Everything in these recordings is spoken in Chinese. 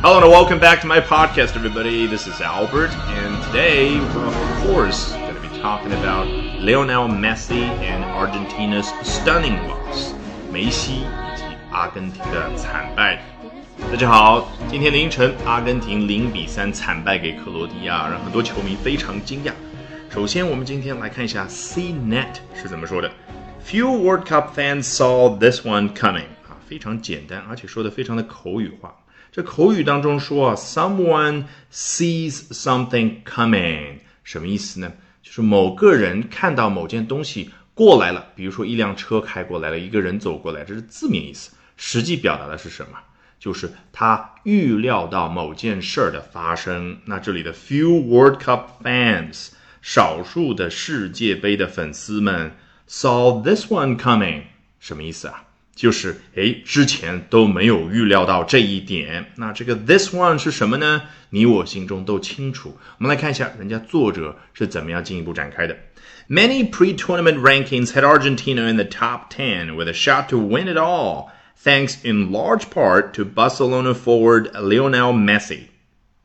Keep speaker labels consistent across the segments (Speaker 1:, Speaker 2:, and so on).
Speaker 1: Hello and welcome back to my podcast, everybody. This is Albert, and today we're of course going to be talking about Lionel Messi and Argentina's stunning loss. 梅西以及阿根廷的惨败。大家好，今天凌晨，阿根廷零比三惨败给克罗地亚，让很多球迷非常惊讶。首先，我们今天来看一下 CNET 是怎么说的。Few World Cup fans saw this one coming 啊，非常简单，而且说的非常的口语化。 这口语当中说啊，someone sees something coming，什么意思呢？就是某个人看到某件东西过来了，比如说一辆车开过来了，一个人走过来，这是字面意思。实际表达的是什么？就是他预料到某件事儿的发生。那这里的 few World Cup fans，少数的世界杯的粉丝们 saw this one coming，什么意思啊？就是哎，之前都没有预料到这一点。那这个 this one 是什么呢？你我心中都清楚。我们来看一下人家作者是怎么样进一步展开的。Many pre-tournament rankings had Argentina in the top 10 with a shot to win it all, thanks in large part to Barcelona forward Lionel Messi.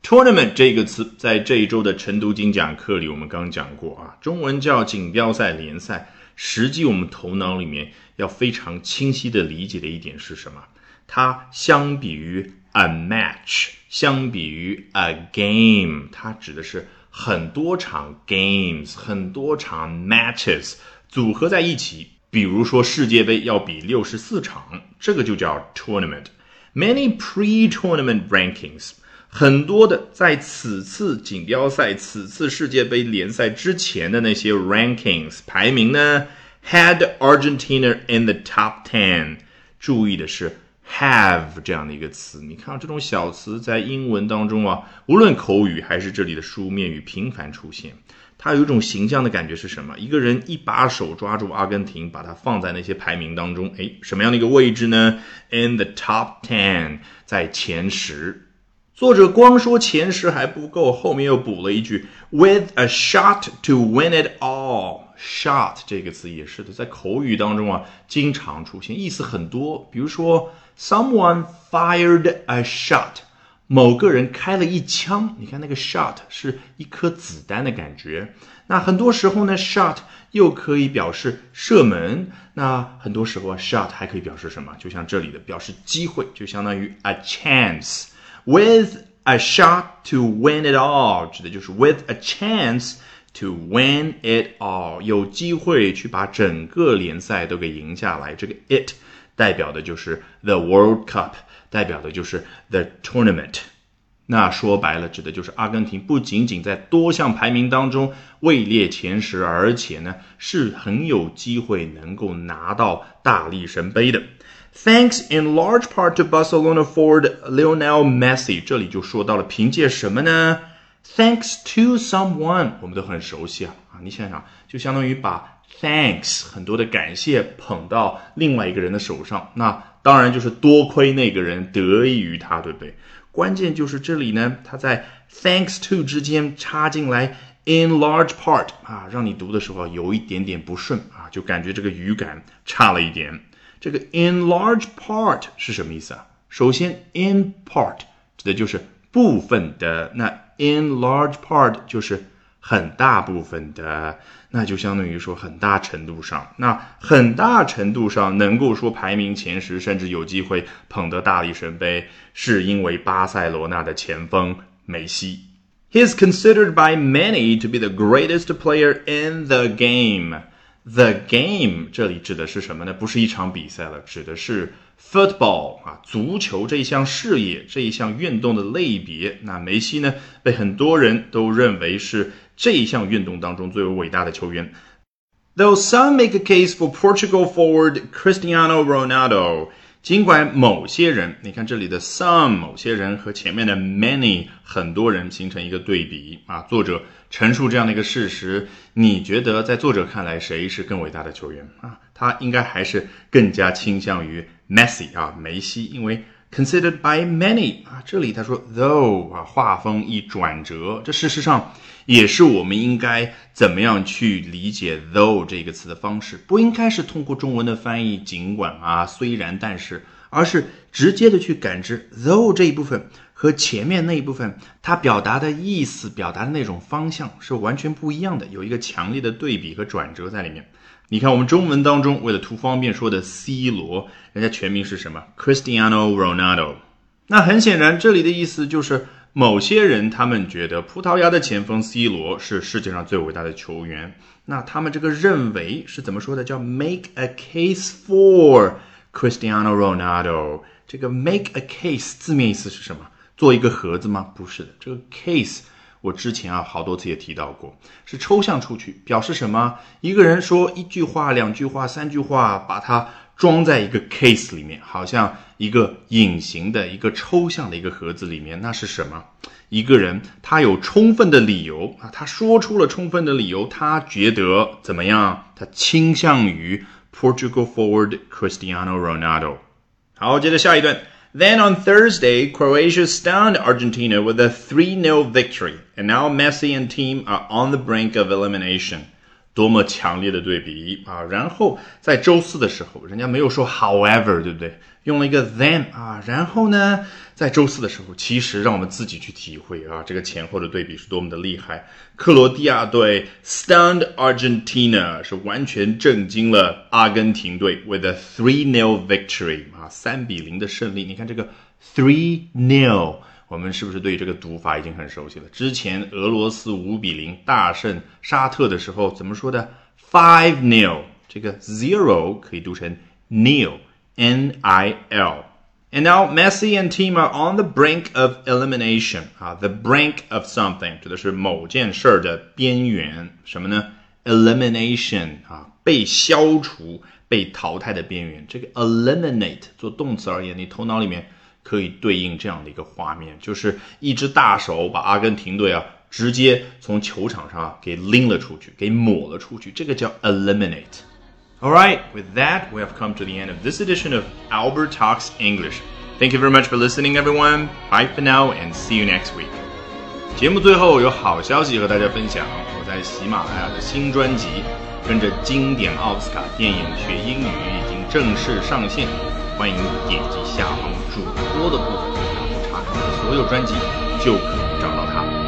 Speaker 1: Tournament 这个词在这一周的晨读精讲课里我们刚讲过啊，中文叫锦标赛联赛。 实际我们头脑里面要非常清晰的理解的一点是什么？它相比于 a match，相比于 a game，它指的是很多场 games，很多场 matches 组合在一起。比如说世界杯要比六十四场，这个就叫 tournament。Many pre-tournament rankings，很多的在此次锦标赛、此次世界杯联赛之前的那些 rankings 排名呢，had Argentina in the top ten。注意的是 have 这样的一个词，你看这种小词在英文当中啊，无论口语还是这里的书面语频繁出现。它有一种形象的感觉是什么？一个人一把手抓住阿根廷，把它放在那些排名当中，哎，什么样的一个位置呢？In the top ten，在前十。作者光说前十还不够，后面又补了一句，with a shot to win it all。shot 这个词也是的，在口语当中啊，经常出现，意思很多。比如说，someone fired a shot。某个人开了一枪，你看那个 shot 是一颗子弹的感觉。那很多时候呢，shot 又可以表示射门。那很多时候啊，shot 还可以表示什么？就像这里的表示机会，就相当于 a chance。With a shot to win it all，指的就是 with a chance to win it all，有机会去把整个联赛都给赢下来。这个 it 代表的就是 the World Cup。代表的就是 the tournament，那说白了，指的就是阿根廷不仅仅在多项排名当中位列前十，而且呢是很有机会能够拿到大力神杯的。Thanks in large part to Barcelona forward Lionel Messi，这里就说到了凭借什么呢？Thanks to someone，我们都很熟悉啊啊，你想想，就相当于把 thanks 很多的感谢捧到另外一个人的手上，那。当然就是多亏那个人得益于他，对不对？关键就是这里呢，他在 thanks to 之间插进来 in large part 啊，让你读的时候有一点点不顺啊，就感觉这个语感差了一点。这个 in large part 是什么意思啊？首先 in part 指的就是部分的，那 in large part 就是。很大部分的，那就相当于说很大程度上，那很大程度上能够说排名前十，甚至有机会捧得大力神杯，是因为巴塞罗那的前锋梅西。He is considered by many to be the greatest player in the game. The game 这里指的是什么呢？不是一场比赛了，指的是 football 啊，足球这一项事业，这一项运动的类别。那梅西呢，被很多人都认为是。这一项运动当中最为伟大的球员。Though some make a case for Portugal forward Cristiano Ronaldo， 尽管某些人，你看这里的 some 某些人和前面的 many 很多人形成一个对比啊。作者陈述这样的一个事实，你觉得在作者看来谁是更伟大的球员啊？他应该还是更加倾向于 Messi 啊，梅西，因为。Considered by many 啊，这里他说 though 啊，画风一转折，这事实上也是我们应该怎么样去理解 though 这个词的方式，不应该是通过中文的翻译，尽管啊，虽然但是，而是直接的去感知 though 这一部分和前面那一部分，它表达的意思、表达的那种方向是完全不一样的，有一个强烈的对比和转折在里面。你看，我们中文当中为了图方便说的 C 罗，人家全名是什么？Cristiano Ronaldo。那很显然，这里的意思就是某些人他们觉得葡萄牙的前锋 C 罗是世界上最伟大的球员。那他们这个认为是怎么说的？叫 make a case for Cristiano Ronaldo。这个 make a case 字面意思是什么？做一个盒子吗？不是的，这个 case。我之前啊好多次也提到过，是抽象出去，表示什么？一个人说一句话、两句话、三句话，把它装在一个 case 里面，好像一个隐形的一个抽象的一个盒子里面，那是什么？一个人他有充分的理由啊，他说出了充分的理由，他觉得怎么样？他倾向于 Portugal forward Cristiano Ronaldo。好，接着下一段。Then on Thursday, Croatia stunned Argentina with a 3 0 victory, and now Messi and team are on the brink of elimination. 多么强烈的对比啊！然后在周四的时候，人家没有说 however，对不对？用了一个 then 啊。然后呢，在周四的时候，其实让我们自己去体会啊，这个前后的对比是多么的厉害。克罗地亚队 stunned Argentina 是完全震惊了阿根廷队，with a three nil victory 啊，三比零的胜利。你看这个 three nil。我们是不是对这个读法已经很熟悉了？之前俄罗斯五比零大胜沙特的时候怎么说的？Five nil，这个 zero 可以读成 nil，n i l。And now Messi and team are on the brink of elimination 啊，the brink of something 指的是某件事儿的边缘，什么呢？Elimination 啊，被消除、被淘汰的边缘。这个 eliminate 做动词而言，你头脑里面。可以对应这样的一个画面，就是一只大手把阿根廷队啊直接从球场上啊给拎了出去，给抹了出去，这个叫 eliminate。All right, with that, we have come to the end of this edition of Albert Talks English. Thank you very much for listening, everyone. Bye for now, and see you next week. 节目最后有好消息和大家分享，我在喜马拉雅的新专辑《跟着经典奥斯卡电影学英语》已经正式上线。欢迎点击下方主播的部分，然后查看所有专辑，就可以找到它。